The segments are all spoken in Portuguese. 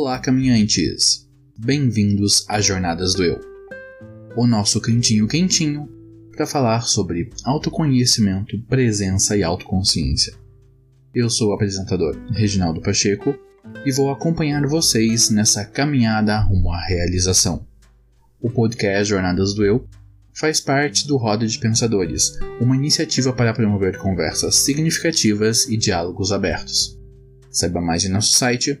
Olá, caminhantes! Bem-vindos às Jornadas do Eu, o nosso cantinho quentinho para falar sobre autoconhecimento, presença e autoconsciência. Eu sou o apresentador Reginaldo Pacheco e vou acompanhar vocês nessa caminhada rumo à realização. O podcast Jornadas do Eu faz parte do Roda de Pensadores, uma iniciativa para promover conversas significativas e diálogos abertos. Saiba mais em nosso site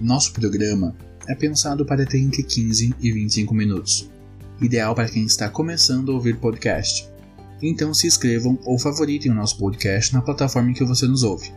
Nosso programa é pensado para ter entre 15 e 25 minutos, ideal para quem está começando a ouvir podcast. Então se inscrevam ou favoritem o nosso podcast na plataforma em que você nos ouve.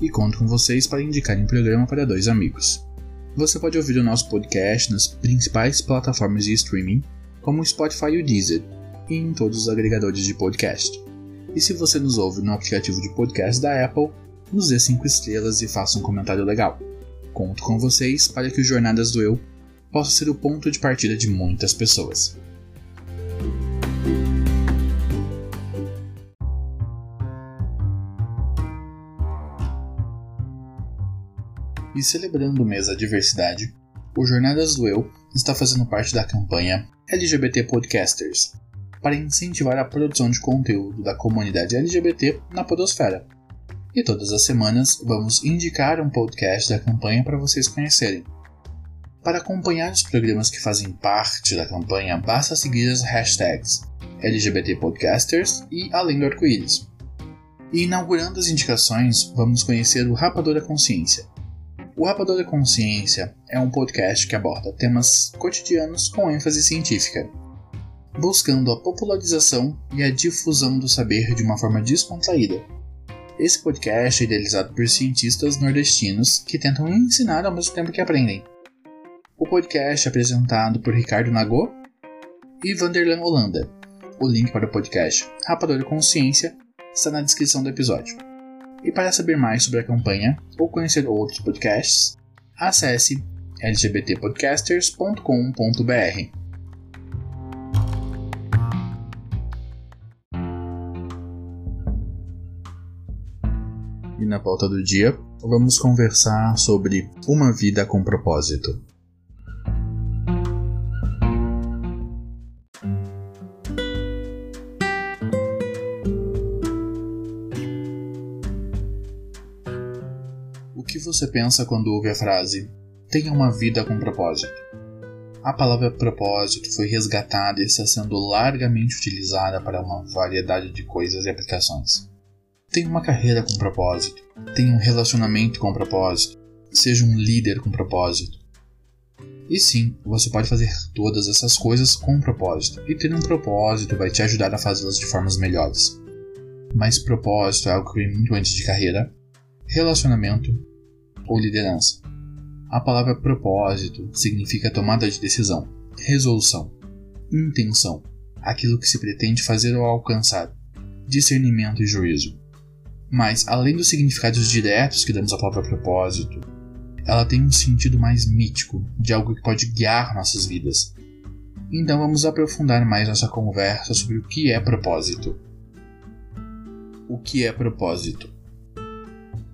E conto com vocês para indicarem o programa para dois amigos. Você pode ouvir o nosso podcast nas principais plataformas de streaming, como Spotify e o Deezer, e em todos os agregadores de podcast. E se você nos ouve no aplicativo de podcast da Apple, nos dê 5 estrelas e faça um comentário legal. Conto com vocês para que o Jornadas do Eu possa ser o ponto de partida de muitas pessoas. E celebrando o mês da diversidade, o Jornadas do Eu está fazendo parte da campanha LGBT Podcasters, para incentivar a produção de conteúdo da comunidade LGBT na Podosfera. E todas as semanas vamos indicar um podcast da campanha para vocês conhecerem. Para acompanhar os programas que fazem parte da campanha, basta seguir as hashtags LGBT Podcasters e Além do Arco-Íris. E inaugurando as indicações, vamos conhecer o Rapador da Consciência, o Rapador da Consciência é um podcast que aborda temas cotidianos com ênfase científica, buscando a popularização e a difusão do saber de uma forma descontraída. Esse podcast é idealizado por cientistas nordestinos que tentam ensinar ao mesmo tempo que aprendem. O podcast é apresentado por Ricardo Nagô e Vanderlan Holanda. O link para o podcast Rapador da Consciência está na descrição do episódio. E para saber mais sobre a campanha ou conhecer outros podcasts, acesse lgbtpodcasters.com.br. Na pauta do dia, vamos conversar sobre uma vida com propósito. que você pensa quando ouve a frase tenha uma vida com propósito? A palavra propósito foi resgatada e está sendo largamente utilizada para uma variedade de coisas e aplicações. Tenha uma carreira com propósito, tenha um relacionamento com propósito, seja um líder com propósito. E sim, você pode fazer todas essas coisas com propósito, e ter um propósito vai te ajudar a fazê-las de formas melhores. Mas propósito é algo que vem muito antes de carreira, relacionamento ou liderança. A palavra propósito significa tomada de decisão, resolução, intenção, aquilo que se pretende fazer ou alcançar, discernimento e juízo. Mas, além dos significados diretos que damos à palavra propósito, ela tem um sentido mais mítico, de algo que pode guiar nossas vidas. Então vamos aprofundar mais nossa conversa sobre o que é propósito. O que é propósito?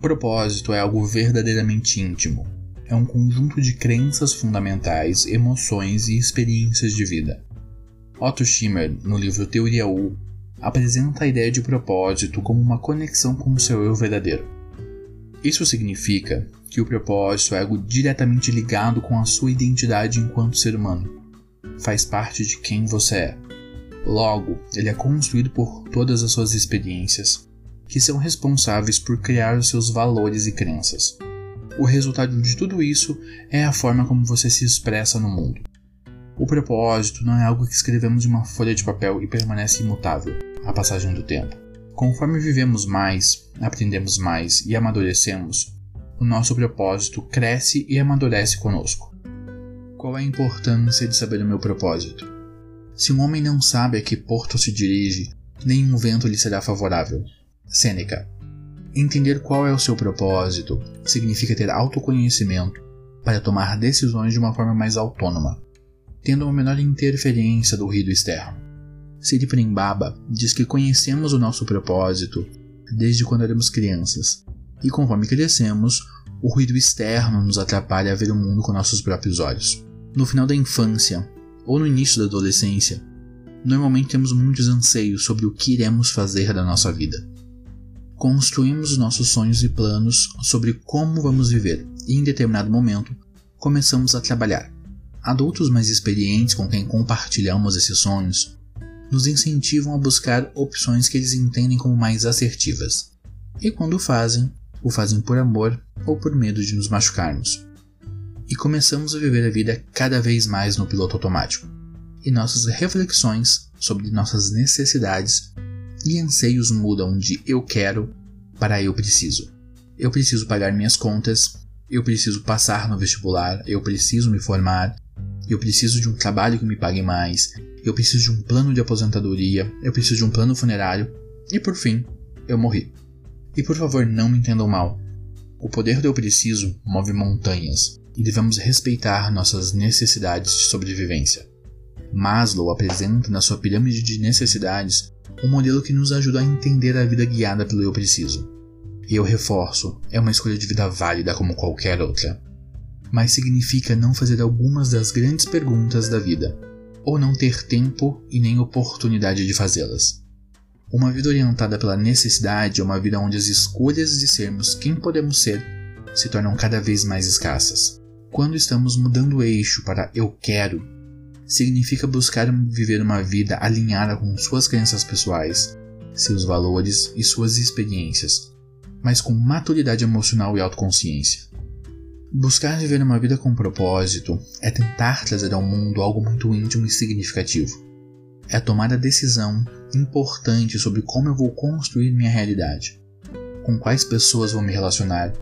Propósito é algo verdadeiramente íntimo. É um conjunto de crenças fundamentais, emoções e experiências de vida. Otto Schimmer, no livro Teoria U, apresenta a ideia de propósito como uma conexão com o seu eu verdadeiro. Isso significa que o propósito é algo diretamente ligado com a sua identidade enquanto ser humano. Faz parte de quem você é. Logo, ele é construído por todas as suas experiências, que são responsáveis por criar os seus valores e crenças. O resultado de tudo isso é a forma como você se expressa no mundo. O propósito não é algo que escrevemos em uma folha de papel e permanece imutável à passagem do tempo. Conforme vivemos mais, aprendemos mais e amadurecemos, o nosso propósito cresce e amadurece conosco. Qual é a importância de saber o meu propósito? Se um homem não sabe a que porto se dirige, nenhum vento lhe será favorável. Sêneca. Entender qual é o seu propósito significa ter autoconhecimento para tomar decisões de uma forma mais autônoma, tendo uma menor interferência do ruído externo. Siri Prembaba diz que conhecemos o nosso propósito desde quando éramos crianças, e conforme crescemos, o ruído externo nos atrapalha a ver o mundo com nossos próprios olhos. No final da infância ou no início da adolescência, normalmente temos muitos anseios sobre o que iremos fazer da nossa vida. Construímos os nossos sonhos e planos sobre como vamos viver, e em determinado momento começamos a trabalhar. Adultos mais experientes com quem compartilhamos esses sonhos nos incentivam a buscar opções que eles entendem como mais assertivas. E quando fazem, o fazem por amor ou por medo de nos machucarmos. E começamos a viver a vida cada vez mais no piloto automático. E nossas reflexões sobre nossas necessidades e anseios mudam de eu quero para eu preciso. Eu preciso pagar minhas contas, eu preciso passar no vestibular, eu preciso me formar, eu preciso de um trabalho que me pague mais, eu preciso de um plano de aposentadoria, eu preciso de um plano funerário e por fim, eu morri. E por favor, não me entendam mal. O poder do eu preciso move montanhas e devemos respeitar nossas necessidades de sobrevivência. Maslow apresenta na sua pirâmide de necessidades um modelo que nos ajuda a entender a vida guiada pelo eu preciso. E eu reforço, é uma escolha de vida válida como qualquer outra. Mas significa não fazer algumas das grandes perguntas da vida, ou não ter tempo e nem oportunidade de fazê-las. Uma vida orientada pela necessidade é uma vida onde as escolhas de sermos quem podemos ser se tornam cada vez mais escassas. Quando estamos mudando o eixo para eu quero, significa buscar viver uma vida alinhada com suas crenças pessoais, seus valores e suas experiências, mas com maturidade emocional e autoconsciência. Buscar viver uma vida com propósito é tentar trazer ao mundo algo muito íntimo e significativo é tomar a decisão importante sobre como eu vou construir minha realidade, com quais pessoas vou me relacionar,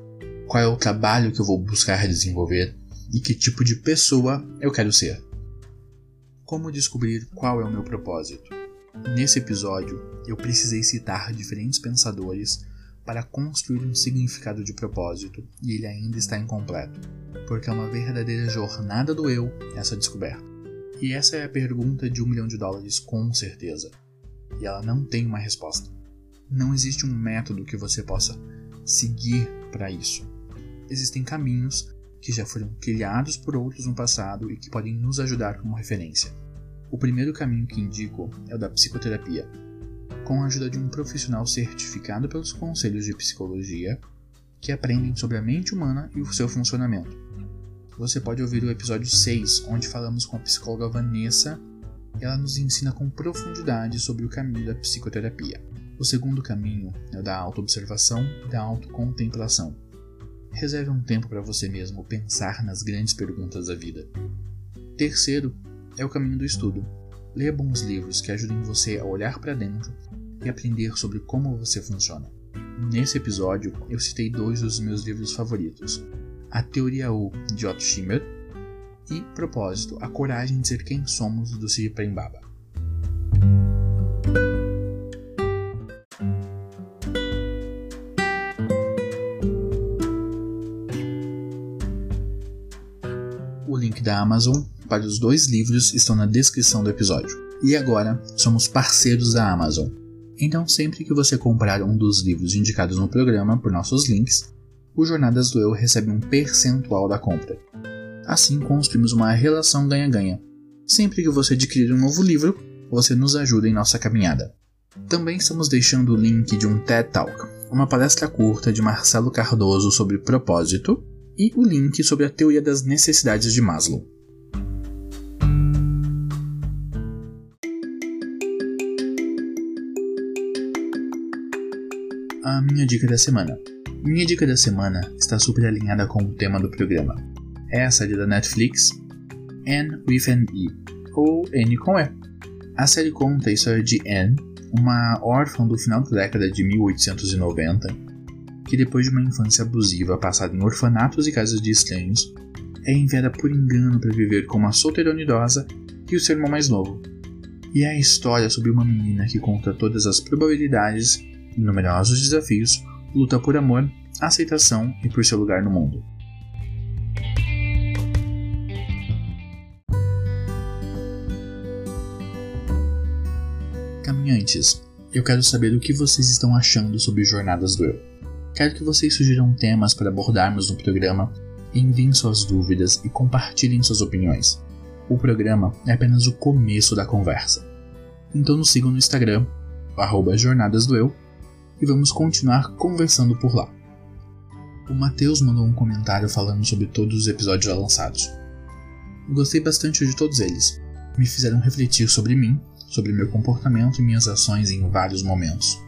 qual é o trabalho que eu vou buscar desenvolver e que tipo de pessoa eu quero ser. Como descobrir qual é o meu propósito? Nesse episódio, eu precisei citar diferentes pensadores para construir um significado de propósito e ele ainda está incompleto, porque é uma verdadeira jornada do eu essa descoberta. E essa é a pergunta de um milhão de dólares, com certeza. E ela não tem uma resposta. Não existe um método que você possa seguir para isso. Existem caminhos que já foram criados por outros no passado e que podem nos ajudar como referência. O primeiro caminho que indico é o da psicoterapia, com a ajuda de um profissional certificado pelos conselhos de psicologia que aprendem sobre a mente humana e o seu funcionamento você pode ouvir o episódio 6, onde falamos com a psicóloga Vanessa e ela nos ensina com profundidade sobre o caminho da psicoterapia. O segundo caminho é o da autoobservação e da autocontemplação. Reserve um tempo para você mesmo pensar nas grandes perguntas da vida. Terceiro é o caminho do estudo. Leia bons livros que ajudem você a olhar para dentro e aprender sobre como você funciona. Nesse episódio, eu citei dois dos meus livros favoritos: a Teoria U, de Otto Schimmer, e Propósito, A Coragem de Ser Quem Somos, do Siri Prembaba. O link da Amazon para os dois livros estão na descrição do episódio. E agora, somos parceiros da Amazon. Então, sempre que você comprar um dos livros indicados no programa por nossos links, o Jornadas do Eu recebe um percentual da compra. Assim construímos uma relação ganha-ganha. Sempre que você adquirir um novo livro, você nos ajuda em nossa caminhada. Também estamos deixando o link de um TED Talk, uma palestra curta de Marcelo Cardoso sobre propósito, e o link sobre a teoria das necessidades de Maslow. Minha dica da semana. Minha dica da semana está super alinhada com o tema do programa. É a série da Netflix Anne with an E, ou Anne com E. A série conta a história de Anne, uma órfã do final da década de 1890, que depois de uma infância abusiva passada em orfanatos e casas de estranhos, é enviada por engano para viver com uma solteirona idosa e o seu irmão mais novo. E é a história sobre uma menina que conta todas as probabilidades numerosos desafios, luta por amor, aceitação e por seu lugar no mundo. Caminhantes, eu quero saber o que vocês estão achando sobre Jornadas do Eu. Quero que vocês sugiram temas para abordarmos no programa, enviem suas dúvidas e compartilhem suas opiniões. O programa é apenas o começo da conversa. Então nos sigam no Instagram, arroba Jornadas do Eu, e vamos continuar conversando por lá. O Matheus mandou um comentário falando sobre todos os episódios já lançados. Gostei bastante de todos eles. Me fizeram refletir sobre mim, sobre meu comportamento e minhas ações em vários momentos.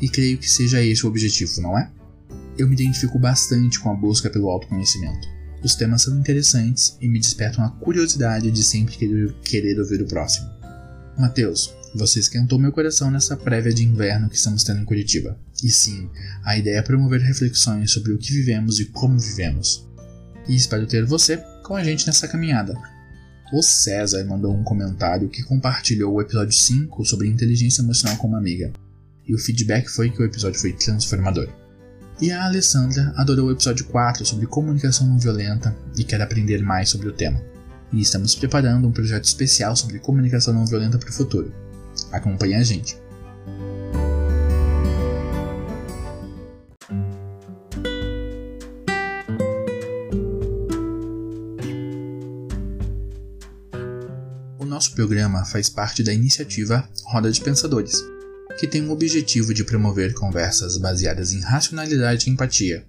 E creio que seja esse o objetivo, não é? Eu me identifico bastante com a busca pelo autoconhecimento. Os temas são interessantes e me despertam a curiosidade de sempre querer, ouvir o próximo. Mateus, você esquentou meu coração nessa prévia de inverno que estamos tendo em Curitiba. E sim, a ideia é promover reflexões sobre o que vivemos e como vivemos. E espero ter você com a gente nessa caminhada. O César mandou um comentário que compartilhou o episódio 5 sobre inteligência emocional com uma amiga. E o feedback foi que o episódio foi transformador. E a Alessandra adorou o episódio 4 sobre comunicação não violenta e quer aprender mais sobre o tema. E estamos preparando um projeto especial sobre comunicação não violenta para o futuro. Acompanhe a gente. O nosso programa faz parte da iniciativa Roda de Pensadores que tem o objetivo de promover conversas baseadas em racionalidade e empatia.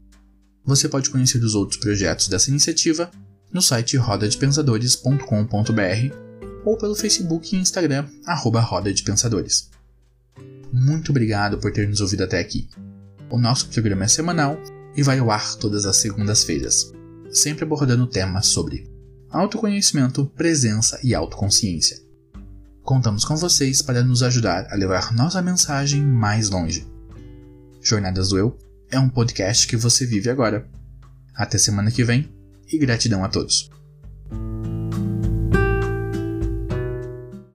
Você pode conhecer os outros projetos dessa iniciativa no site rodadepensadores.com.br ou pelo Facebook e Instagram, arroba Roda de Pensadores. Muito obrigado por ter nos ouvido até aqui. O nosso programa é semanal e vai ao ar todas as segundas-feiras, sempre abordando temas sobre autoconhecimento, presença e autoconsciência. Contamos com vocês para nos ajudar a levar nossa mensagem mais longe. Jornadas do Eu é um podcast que você vive agora. Até semana que vem e gratidão a todos.